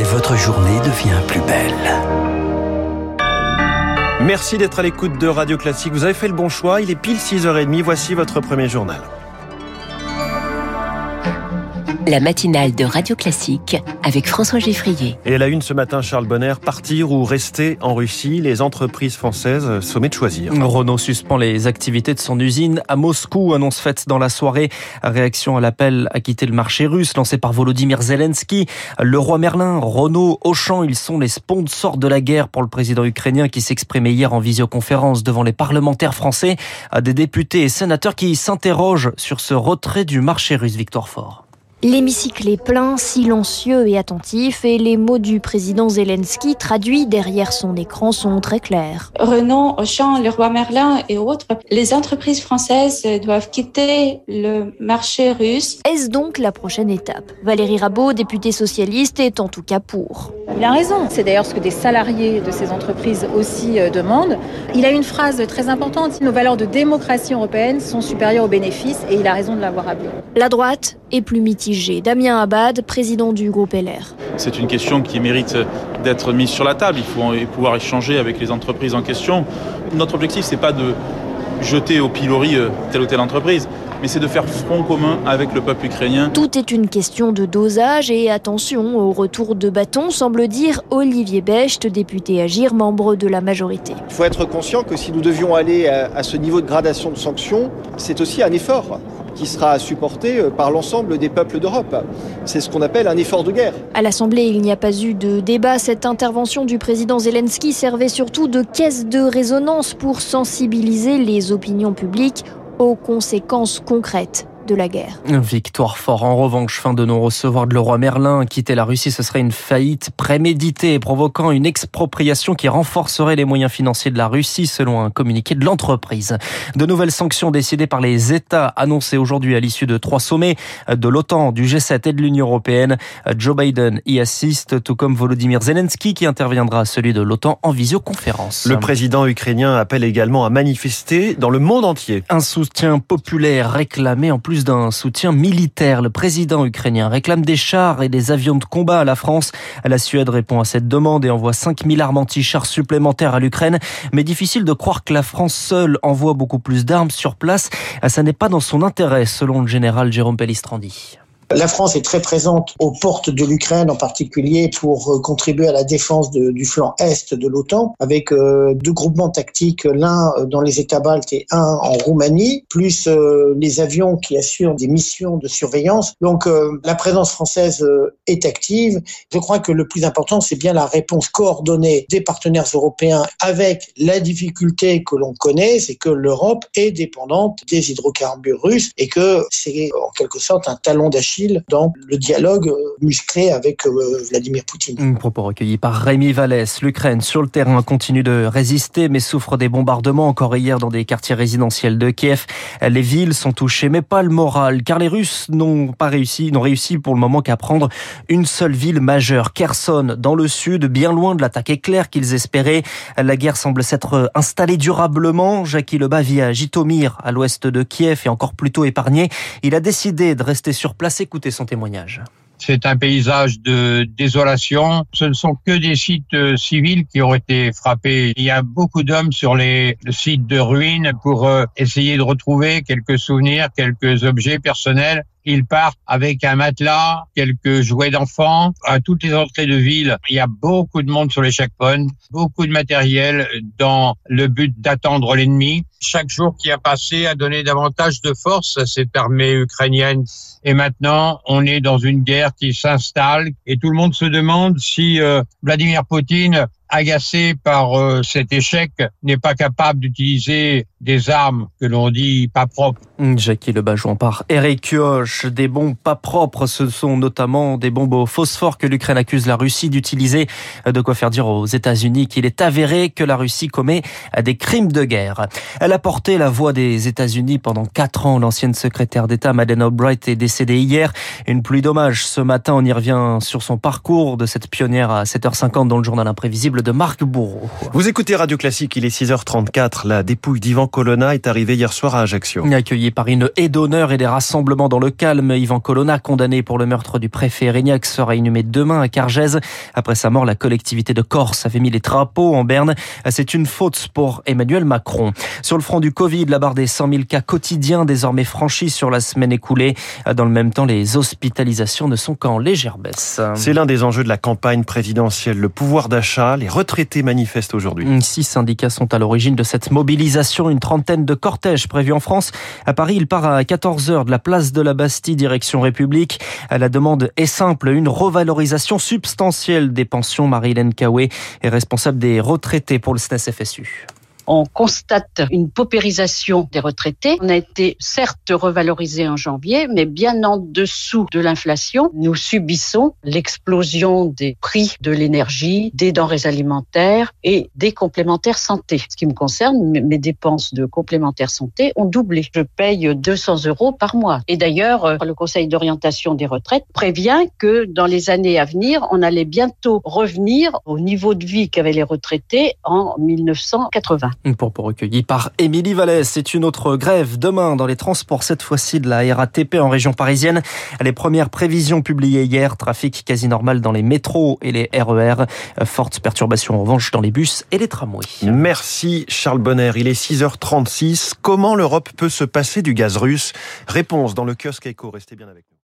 et votre journée devient plus belle. Merci d'être à l'écoute de Radio Classique. Vous avez fait le bon choix. Il est pile 6h30. Voici votre premier journal. La matinale de Radio Classique avec François Geffrier. Et à la une ce matin, Charles Bonner, partir ou rester en Russie, les entreprises françaises sommet de choisir. Renault suspend les activités de son usine à Moscou, annonce faite dans la soirée. Réaction à l'appel à quitter le marché russe lancé par Volodymyr Zelensky. Le roi Merlin, Renault, Auchan, ils sont les sponsors de la guerre pour le président ukrainien qui s'exprimait hier en visioconférence devant les parlementaires français, à des députés et sénateurs qui s'interrogent sur ce retrait du marché russe. Victor Fort. L'hémicycle est plein, silencieux et attentif, et les mots du président Zelensky, traduits derrière son écran, sont très clairs. Renault, Auchan, Leroy Merlin et autres, les entreprises françaises doivent quitter le marché russe. Est-ce donc la prochaine étape? Valérie Rabault, députée socialiste, est en tout cas pour. Il a raison. C'est d'ailleurs ce que des salariés de ces entreprises aussi euh, demandent. Il a une phrase très importante. Nos valeurs de démocratie européenne sont supérieures aux bénéfices et il a raison de l'avoir appelé. La droite est plus mitigée. Damien Abad, président du groupe LR. C'est une question qui mérite d'être mise sur la table. Il faut pouvoir échanger avec les entreprises en question. Notre objectif, c'est pas de jeter au pilori euh, telle ou telle entreprise mais c'est de faire front commun avec le peuple ukrainien. Tout est une question de dosage et attention au retour de bâton, semble dire Olivier Becht, député Agir, membre de la majorité. Il faut être conscient que si nous devions aller à ce niveau de gradation de sanctions, c'est aussi un effort qui sera supporté euh, par l'ensemble des peuples d'Europe. C'est ce qu'on appelle un effort de guerre. À l'Assemblée, il n'y a pas eu de débat. Cette intervention du président Zelensky servait surtout de caisse de résonance pour sensibiliser les opinions publiques aux conséquences concrètes de la guerre. Victoire fort en revanche, fin de non-recevoir de roi Merlin. Quitter la Russie, ce serait une faillite préméditée, provoquant une expropriation qui renforcerait les moyens financiers de la Russie, selon un communiqué de l'entreprise. De nouvelles sanctions décidées par les États, annoncées aujourd'hui à l'issue de trois sommets de l'OTAN, du G7 et de l'Union européenne. Joe Biden y assiste, tout comme Volodymyr Zelensky, qui interviendra à celui de l'OTAN en visioconférence. Le président ukrainien appelle également à manifester dans le monde entier. Un soutien populaire réclamé en plus d'un soutien militaire. Le président ukrainien réclame des chars et des avions de combat à la France. La Suède répond à cette demande et envoie 5000 armes anti-chars supplémentaires à l'Ukraine. Mais difficile de croire que la France seule envoie beaucoup plus d'armes sur place. Ça n'est pas dans son intérêt, selon le général Jérôme Pellistrandi. La France est très présente aux portes de l'Ukraine en particulier pour euh, contribuer à la défense du flanc est de l'OTAN avec euh, deux groupements tactiques, l'un euh, dans les États baltes et un en Roumanie, plus les avions qui assurent des missions de surveillance. Donc la présence française est active. Je crois que le plus important, c'est bien la réponse coordonnée des partenaires européens avec la difficulté que l'on connaît, c'est que l'Europe est dépendante des hydrocarbures russes et que c'est en quelque sorte un talon d'Achille dans le dialogue euh, musclé avec euh, Vladimir Poutine. Un propos recueilli par Rémi Vallès. L'Ukraine sur le terrain continue de résister mais souffre des bombardements encore hier dans des quartiers résidentiels de Kiev. Les villes sont touchées mais pas le moral car les Russes n'ont pas réussi, n'ont réussi pour le moment qu'à prendre une seule ville majeure, Kherson, dans le sud, bien loin de l'attaque éclair qu'ils espéraient. La guerre semble s'être installée durablement. Jackie Lebas vit à l'ouest de Kiev et encore plutôt épargné. Il a décidé de rester sur place Écoutez son témoignage. C'est un paysage de désolation. Ce ne sont que des sites euh, civils qui ont été frappés. Il y a beaucoup d'hommes sur les sites de ruines pour euh, essayer de retrouver quelques souvenirs, quelques objets personnels. Ils partent avec un matelas, quelques jouets d'enfants. À toutes les entrées de ville, il y a beaucoup de monde sur les checkpoints, beaucoup de matériel dans le but d'attendre l'ennemi. Chaque jour qui a passé a donné davantage de force à cette armée ukrainienne. Et maintenant, on est dans une guerre qui s'installe et tout le monde se demande si euh, Vladimir Poutine agacé par euh, cet échec, n'est pas capable d'utiliser des armes que l'on dit pas propres. Mmh, Jackie Le jouant par Eric Kioch. Des bombes pas propres, ce sont notamment des bombes au phosphore que l'Ukraine accuse la Russie d'utiliser. De quoi faire dire aux États-Unis qu'il est avéré que la Russie commet des crimes de guerre. Elle a porté la voix des États-Unis pendant quatre ans. L'ancienne secrétaire d'État Madeleine Albright est décédée hier. Une pluie d'hommage ce matin. On y revient sur son parcours de cette pionnière à 7h50 dans le journal imprévisible de Marc Bourreau. Vous écoutez Radio Classique, il est 6h34. La dépouille d'Ivan Colonna est arrivée hier soir à Ajaccio. Accueilli par une haie d'honneur et des rassemblements dans le calme, Ivan Colonna, condamné pour le meurtre du préfet Erignac, sera inhumé demain à Cargèse. Après sa mort, la collectivité de Corse avait mis les drapeaux en berne. C'est une faute pour Emmanuel Macron. Sur le front du Covid, la barre des 100 000 cas quotidiens désormais franchis sur la semaine écoulée. Dans le même temps, les hospitalisations ne sont qu'en légère baisse. C'est l'un des enjeux de la campagne présidentielle, le pouvoir d'achat. Les retraités manifestent aujourd'hui. Six syndicats sont à l'origine de cette mobilisation. Une trentaine de cortèges prévus en France. À Paris, il part à 14h de la place de la Bastille, direction République. La demande est simple, une revalorisation substantielle des pensions. Marie-Hélène Kaoué est responsable des retraités pour le SNES-FSU on constate une paupérisation des retraités. On a été certes revalorisé en janvier, mais bien en dessous de l'inflation. Nous subissons l'explosion des prix de l'énergie, des denrées alimentaires et des complémentaires santé. Ce qui me concerne, mes dépenses de complémentaires santé ont doublé. Je paye 200 euros par mois. Et d'ailleurs, euh, le Conseil d'orientation des retraites prévient que dans les années à venir, on allait bientôt revenir au niveau de vie qu'avaient les retraités en 1980. Une propos recueilli par Émilie Vallès. C'est une autre grève demain dans les transports, cette fois-ci de la RATP en région parisienne. Les premières prévisions publiées hier, trafic quasi normal dans les métros et les RER. Forte perturbation en revanche dans les bus et les tramways. Merci Charles Bonner. Il est 6h36. Comment l'Europe peut se passer du gaz russe? Réponse dans le kiosque Echo. Restez bien avec nous.